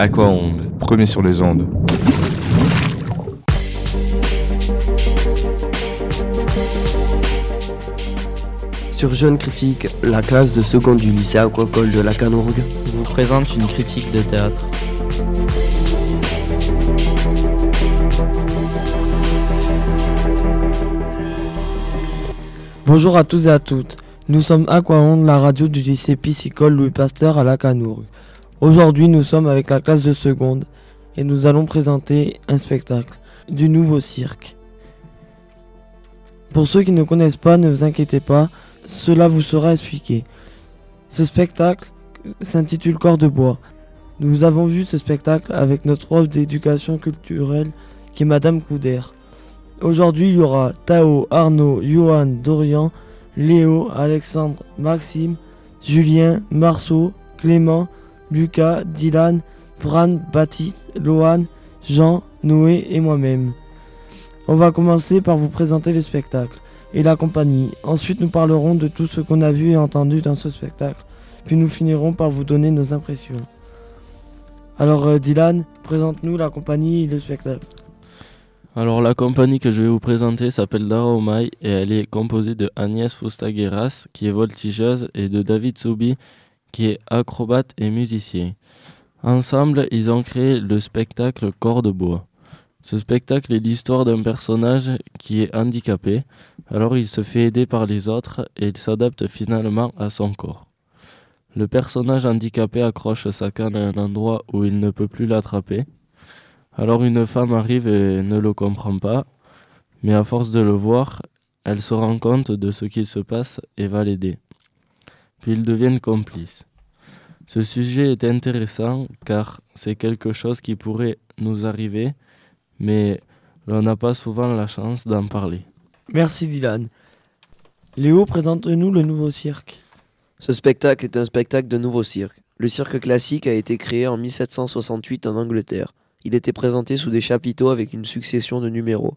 Aquaonde, premier sur les ondes. Sur Jeune Critique, la classe de seconde du lycée aquacole de la Canourgue vous présente une critique de théâtre. Bonjour à tous et à toutes. Nous sommes Aquaonde, la radio du lycée piscicole Louis Pasteur à la Canourgue. Aujourd'hui, nous sommes avec la classe de seconde et nous allons présenter un spectacle du nouveau cirque. Pour ceux qui ne connaissent pas, ne vous inquiétez pas, cela vous sera expliqué. Ce spectacle s'intitule Corps de bois. Nous avons vu ce spectacle avec notre prof d'éducation culturelle qui est Madame Couder. Aujourd'hui, il y aura Tao, Arnaud, Johan, Dorian, Léo, Alexandre, Maxime, Julien, Marceau, Clément, Lucas, Dylan, Bran, Baptiste, Lohan, Jean, Noé et moi-même. On va commencer par vous présenter le spectacle et la compagnie. Ensuite, nous parlerons de tout ce qu'on a vu et entendu dans ce spectacle. Puis nous finirons par vous donner nos impressions. Alors euh, Dylan, présente-nous la compagnie et le spectacle. Alors la compagnie que je vais vous présenter s'appelle Daromai et elle est composée de Agnès Fustagueras qui est voltigeuse et de David Soubi qui est acrobate et musicien. Ensemble, ils ont créé le spectacle Corps de bois. Ce spectacle est l'histoire d'un personnage qui est handicapé, alors il se fait aider par les autres et il s'adapte finalement à son corps. Le personnage handicapé accroche sa canne à un endroit où il ne peut plus l'attraper. Alors une femme arrive et ne le comprend pas, mais à force de le voir, elle se rend compte de ce qu'il se passe et va l'aider. Puis ils deviennent complices. Ce sujet est intéressant car c'est quelque chose qui pourrait nous arriver, mais l'on n'a pas souvent la chance d'en parler. Merci Dylan. Léo, présente-nous le nouveau cirque. Ce spectacle est un spectacle de nouveau cirque. Le cirque classique a été créé en 1768 en Angleterre. Il était présenté sous des chapiteaux avec une succession de numéros.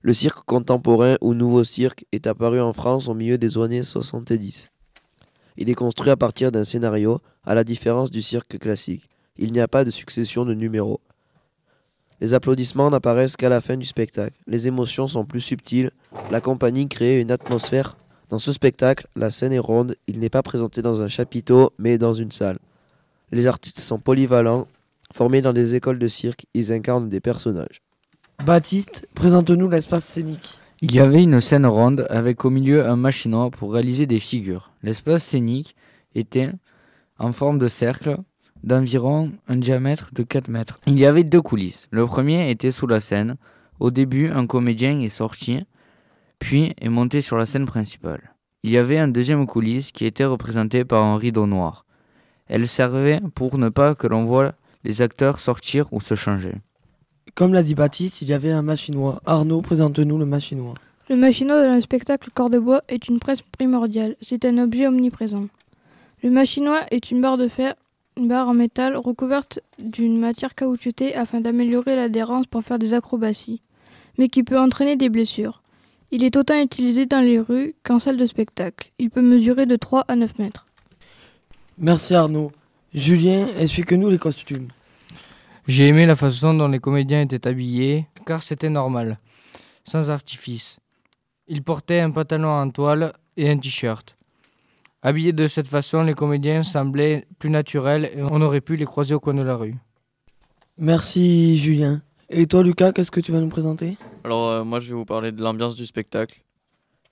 Le cirque contemporain ou nouveau cirque est apparu en France au milieu des années 70. Il est construit à partir d'un scénario, à la différence du cirque classique. Il n'y a pas de succession de numéros. Les applaudissements n'apparaissent qu'à la fin du spectacle. Les émotions sont plus subtiles. La compagnie crée une atmosphère. Dans ce spectacle, la scène est ronde. Il n'est pas présenté dans un chapiteau, mais dans une salle. Les artistes sont polyvalents. Formés dans des écoles de cirque, ils incarnent des personnages. Baptiste, présente-nous l'espace scénique. Il y avait une scène ronde avec au milieu un machinois pour réaliser des figures. L'espace scénique était en forme de cercle d'environ un diamètre de 4 mètres. Il y avait deux coulisses. Le premier était sous la scène. Au début, un comédien est sorti, puis est monté sur la scène principale. Il y avait un deuxième coulisse qui était représenté par un rideau noir. Elle servait pour ne pas que l'on voie les acteurs sortir ou se changer. Comme l'a dit Baptiste, il y avait un machinois. Arnaud, présente-nous le machinois. Le machinois dans le spectacle Corps de bois est une presse primordiale. C'est un objet omniprésent. Le machinois est une barre de fer, une barre en métal recouverte d'une matière caoutchoutée afin d'améliorer l'adhérence pour faire des acrobaties, mais qui peut entraîner des blessures. Il est autant utilisé dans les rues qu'en salle de spectacle. Il peut mesurer de 3 à 9 mètres. Merci Arnaud. Julien, explique-nous les costumes. J'ai aimé la façon dont les comédiens étaient habillés, car c'était normal, sans artifice. Ils portaient un pantalon en toile et un t-shirt. Habillés de cette façon, les comédiens semblaient plus naturels et on aurait pu les croiser au coin de la rue. Merci Julien. Et toi Lucas, qu'est-ce que tu vas nous présenter? Alors euh, moi je vais vous parler de l'ambiance du spectacle,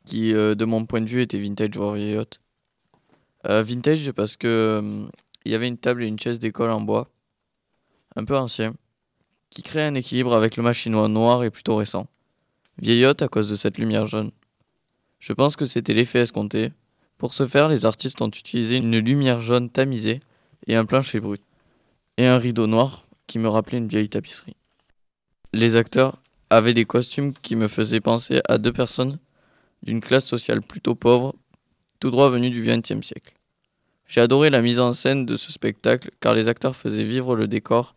qui euh, de mon point de vue était vintage voire vieillotte. Euh, vintage parce que euh, il y avait une table et une chaise d'école en bois, un peu ancien, qui créait un équilibre avec le machinois noir et plutôt récent. Vieillotte à cause de cette lumière jaune. Je pense que c'était l'effet escompté. Pour ce faire, les artistes ont utilisé une lumière jaune tamisée et un plancher brut, et un rideau noir qui me rappelait une vieille tapisserie. Les acteurs avaient des costumes qui me faisaient penser à deux personnes d'une classe sociale plutôt pauvre, tout droit venue du XXe siècle. J'ai adoré la mise en scène de ce spectacle car les acteurs faisaient vivre le décor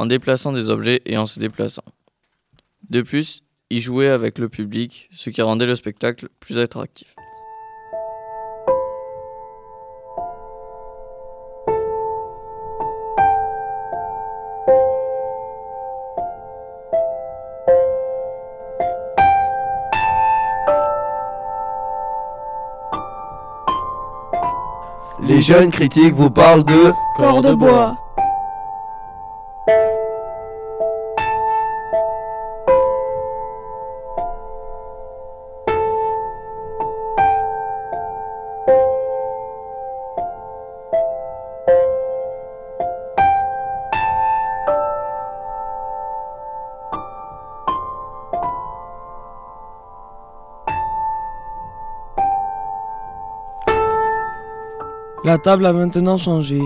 en déplaçant des objets et en se déplaçant. De plus, il jouait avec le public, ce qui rendait le spectacle plus attractif. Les jeunes critiques vous parlent de corps de bois. La table a maintenant changé.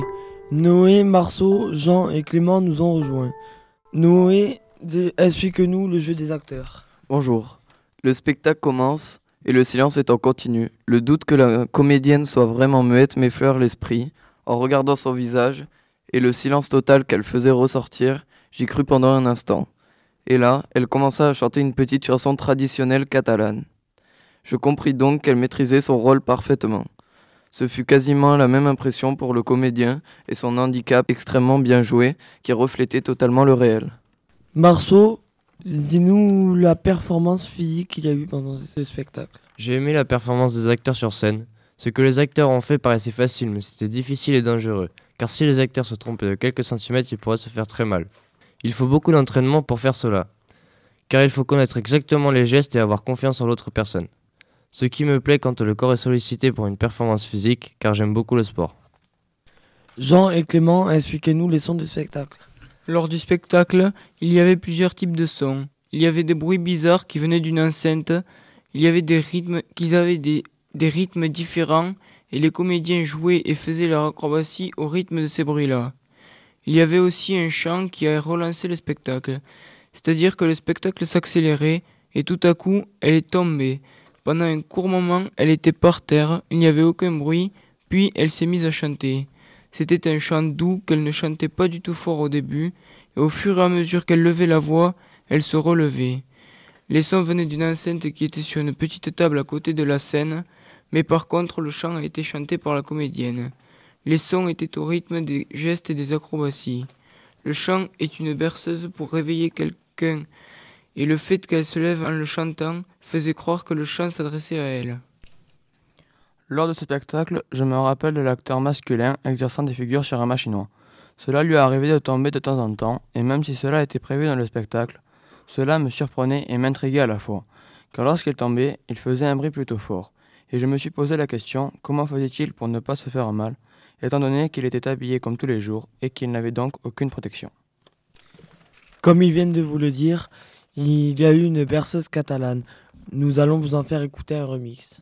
Noé, Marceau, Jean et Clément nous ont rejoints. Noé, explique-nous le jeu des acteurs. Bonjour. Le spectacle commence et le silence est en continu. Le doute que la comédienne soit vraiment muette m'effleure l'esprit. En regardant son visage et le silence total qu'elle faisait ressortir, j'y crus pendant un instant. Et là, elle commença à chanter une petite chanson traditionnelle catalane. Je compris donc qu'elle maîtrisait son rôle parfaitement. Ce fut quasiment la même impression pour le comédien et son handicap extrêmement bien joué qui reflétait totalement le réel. Marceau, dis-nous la performance physique qu'il a eu pendant ce spectacle. J'ai aimé la performance des acteurs sur scène. Ce que les acteurs ont fait paraissait facile, mais c'était difficile et dangereux, car si les acteurs se trompaient de quelques centimètres, ils pourraient se faire très mal. Il faut beaucoup d'entraînement pour faire cela, car il faut connaître exactement les gestes et avoir confiance en l'autre personne. Ce qui me plaît quand le corps est sollicité pour une performance physique, car j'aime beaucoup le sport. Jean et Clément, expliquez-nous les sons du spectacle. Lors du spectacle, il y avait plusieurs types de sons. Il y avait des bruits bizarres qui venaient d'une enceinte. Il y avait des rythmes qui avaient des, des rythmes différents et les comédiens jouaient et faisaient leur acrobatie au rythme de ces bruits-là. Il y avait aussi un chant qui a relancé le spectacle. C'est-à-dire que le spectacle s'accélérait et tout à coup, elle est tombée. Pendant un court moment, elle était par terre, il n'y avait aucun bruit, puis elle s'est mise à chanter. C'était un chant doux qu'elle ne chantait pas du tout fort au début, et au fur et à mesure qu'elle levait la voix, elle se relevait. Les sons venaient d'une enceinte qui était sur une petite table à côté de la scène, mais par contre le chant a été chanté par la comédienne. Les sons étaient au rythme des gestes et des acrobaties. Le chant est une berceuse pour réveiller quelqu'un, et le fait qu'elle se lève en le chantant faisait croire que le chant s'adressait à elle. Lors de ce spectacle, je me rappelle de l'acteur masculin exerçant des figures sur un machinois. Cela lui arrivait de tomber de temps en temps, et même si cela était prévu dans le spectacle, cela me surprenait et m'intriguait à la fois, car lorsqu'il tombait, il faisait un bruit plutôt fort, et je me suis posé la question comment faisait-il pour ne pas se faire mal, étant donné qu'il était habillé comme tous les jours et qu'il n'avait donc aucune protection. Comme ils viennent de vous le dire, il y a eu une berceuse catalane. Nous allons vous en faire écouter un remix.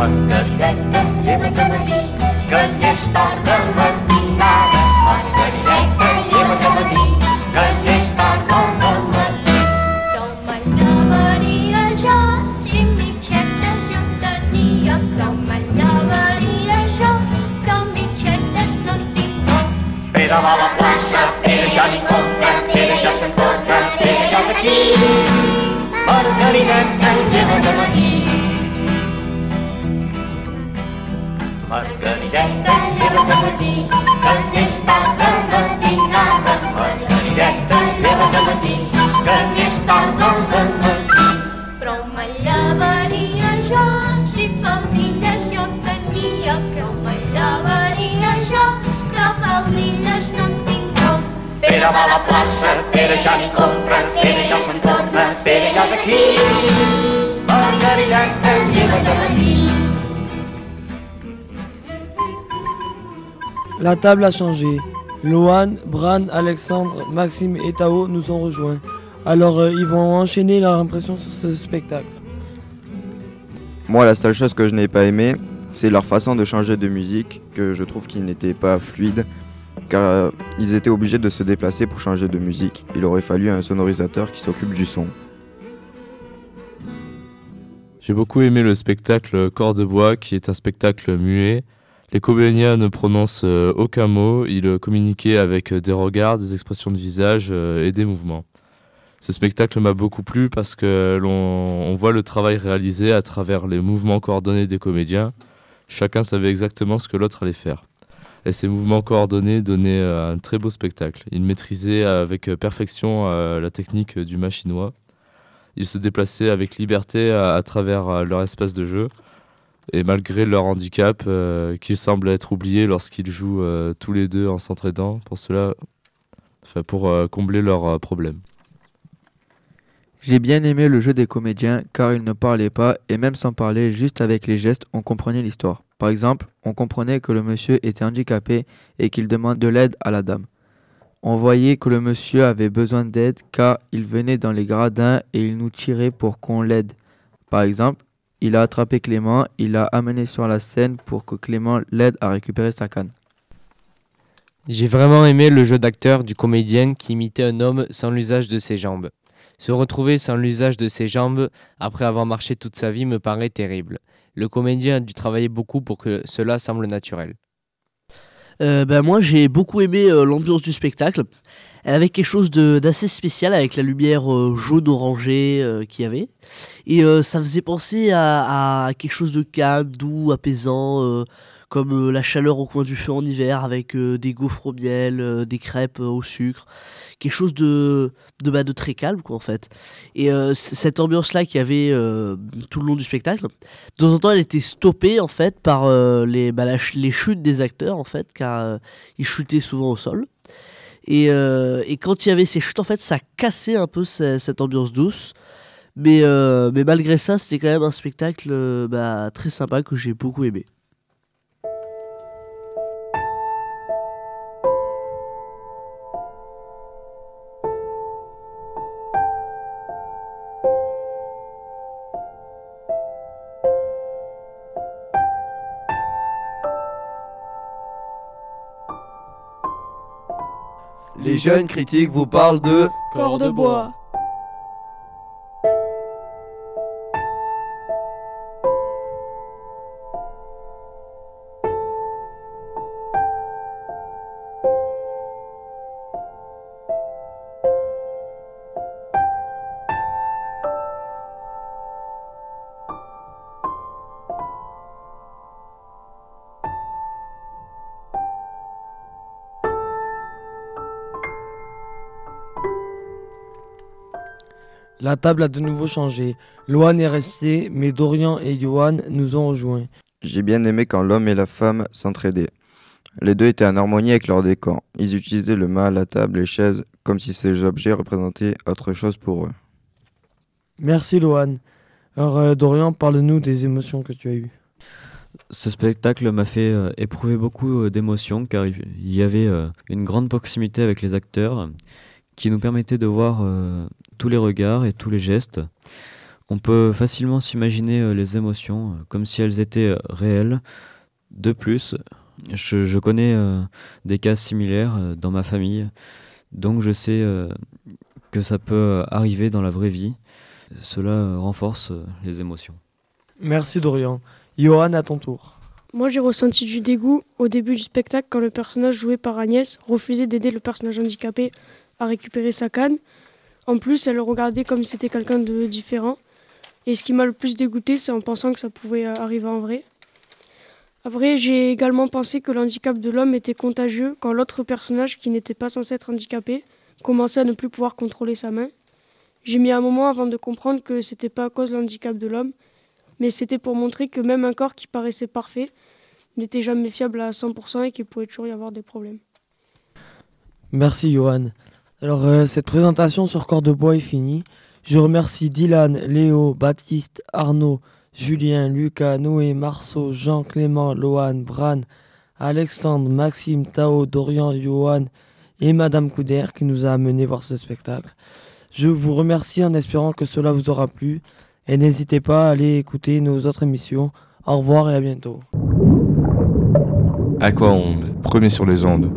Margarideta, lleva't a matí, que és tard de matinada. Margarideta, lleva't a matí, que és tard de matí. Me llevaria jo, si mitgetes jo en tenia. Me llevaria jo, però no en tinc prou. Pere va a la plaça, Pere ja li compra, Pere ja se'n torna, Pere ja és aquí. Margarideta, lleva't a matí. Margarideta, lleva't a matí, que és tard de matinada. Margarideta, lleva't a matí, que. Prou me llevaria jo, si faldilles jo tenia. Prou me llevaria jo, però faldilles no en tinc prou. Pere va a la plaça, Pere ja li compra, Pere ja se'n torna, Pere ja és aquí. Margarideta, lleva't a matí. La table a changé. Lohan, Bran, Alexandre, Maxime et Tao nous ont rejoints. Alors euh, ils vont enchaîner leur impression sur ce spectacle. Moi, la seule chose que je n'ai pas aimé, c'est leur façon de changer de musique, que je trouve qui n'était pas fluide, car euh, ils étaient obligés de se déplacer pour changer de musique. Il aurait fallu un sonorisateur qui s'occupe du son. J'ai beaucoup aimé le spectacle Corps de bois, qui est un spectacle muet. Les comédiens ne prononcent euh, aucun mot, ils euh, communiquaient avec euh, des regards, des expressions de visage et des mouvements. Ce spectacle m'a beaucoup plu parce que l'on on voit le travail réalisé à travers les mouvements coordonnés des comédiens. Chacun savait exactement ce que l'autre allait faire. Et ces mouvements coordonnés donnaient un très beau spectacle. Ils maîtrisaient avec perfection la technique du machinois. Ils se déplaçaient avec liberté à, travers leur espace de jeu. Et malgré leur handicap, euh, qu'ils semblent être oubliés lorsqu'ils jouent euh, tous les deux en s'entraidant, pour cela, enfin, pour euh, combler leurs euh, problèmes. J'ai bien aimé le jeu des comédiens car ils ne parlaient pas et même sans parler, juste avec les gestes, on comprenait l'histoire. Par exemple, on comprenait que le monsieur était handicapé et qu'il demande de l'aide à la dame. On voyait que le monsieur avait besoin d'aide car il venait dans les gradins et il nous tirait pour qu'on l'aide. Par exemple, il a attrapé Clément, il l'a amené sur la scène pour que Clément l'aide à récupérer sa canne. J'ai vraiment aimé le jeu d'acteur du comédien qui imitait un homme sans l'usage de ses jambes. Se retrouver sans l'usage de ses jambes après avoir marché toute sa vie me paraît terrible. Le comédien a dû travailler beaucoup pour que cela semble naturel. Euh, ben, moi j'ai beaucoup aimé euh, l'ambiance du spectacle. Elle avait quelque chose d'assez spécial avec la lumière euh, jaune orangée euh, qu'il y avait. Et euh, ça faisait penser à, quelque chose de calme, doux, apaisant, comme la chaleur au coin du feu en hiver avec des gaufres au miel, des crêpes au sucre. Quelque chose de, de, bah, de très calme quoi en fait. Et cette ambiance-là qu'il y avait tout le long du spectacle, de temps en temps elle était stoppée en fait par les, bah, les chutes des acteurs en fait, car ils chutaient souvent au sol. Et, euh, et quand il y avait ces chutes, en fait, ça cassait un peu ce- cette ambiance douce. Mais, euh, mais malgré ça, c'était quand même un spectacle euh, bah, très sympa que j'ai beaucoup aimé. Les jeunes critiques vous parlent de Corps de bois. La table a de nouveau changé. Loan est resté, mais Dorian et Johan nous ont rejoints. J'ai bien aimé quand l'homme et la femme s'entraidaient. Les deux étaient en harmonie avec leur décor. Ils utilisaient le mât, la table, les chaises, comme si ces objets représentaient autre chose pour eux. Merci Loan. Alors euh, Dorian, parle-nous des émotions que tu as eues. Ce spectacle m'a fait euh, éprouver beaucoup euh, d'émotions car il y avait euh, une grande proximité avec les acteurs qui nous permettait de voir euh, tous les regards et tous les gestes. On peut facilement s'imaginer euh, les émotions euh, comme si elles étaient euh, réelles. De plus, je, je connais des cas similaires dans ma famille, donc je sais que ça peut arriver dans la vraie vie. Cela renforce les émotions. Merci Dorian. Johan, à ton tour. Moi, j'ai ressenti du dégoût au début du spectacle quand le personnage joué par Agnès refusait d'aider le personnage handicapé à récupérer sa canne. En plus, elle le regardait comme si c'était quelqu'un de différent. Et ce qui m'a le plus dégoûté, c'est en pensant que ça pouvait euh, arriver en vrai. Après, j'ai également pensé que le handicap de l'homme était contagieux quand l'autre personnage, qui n'était pas censé être handicapé, commençait à ne plus pouvoir contrôler sa main. J'ai mis un moment avant de comprendre que c'était pas à cause de l'handicap de l'homme, mais c'était pour montrer que même un corps qui paraissait parfait n'était jamais fiable à 100% et qu'il pouvait toujours y avoir des problèmes. Merci Johan. Alors euh, cette présentation sur Corps de Bois est finie. Je remercie Dylan, Léo, Baptiste, Arnaud, Julien, Lucas, Noé, Marceau, Jean, Clément, Lohan, Bran, Alexandre, Maxime, Tao, Dorian, Johan et Madame Couder qui nous a amené voir ce spectacle. Je vous remercie en espérant que cela vous aura plu et n'hésitez pas à aller écouter nos autres émissions. Au revoir et à bientôt. Aquaonde, premier sur les ondes.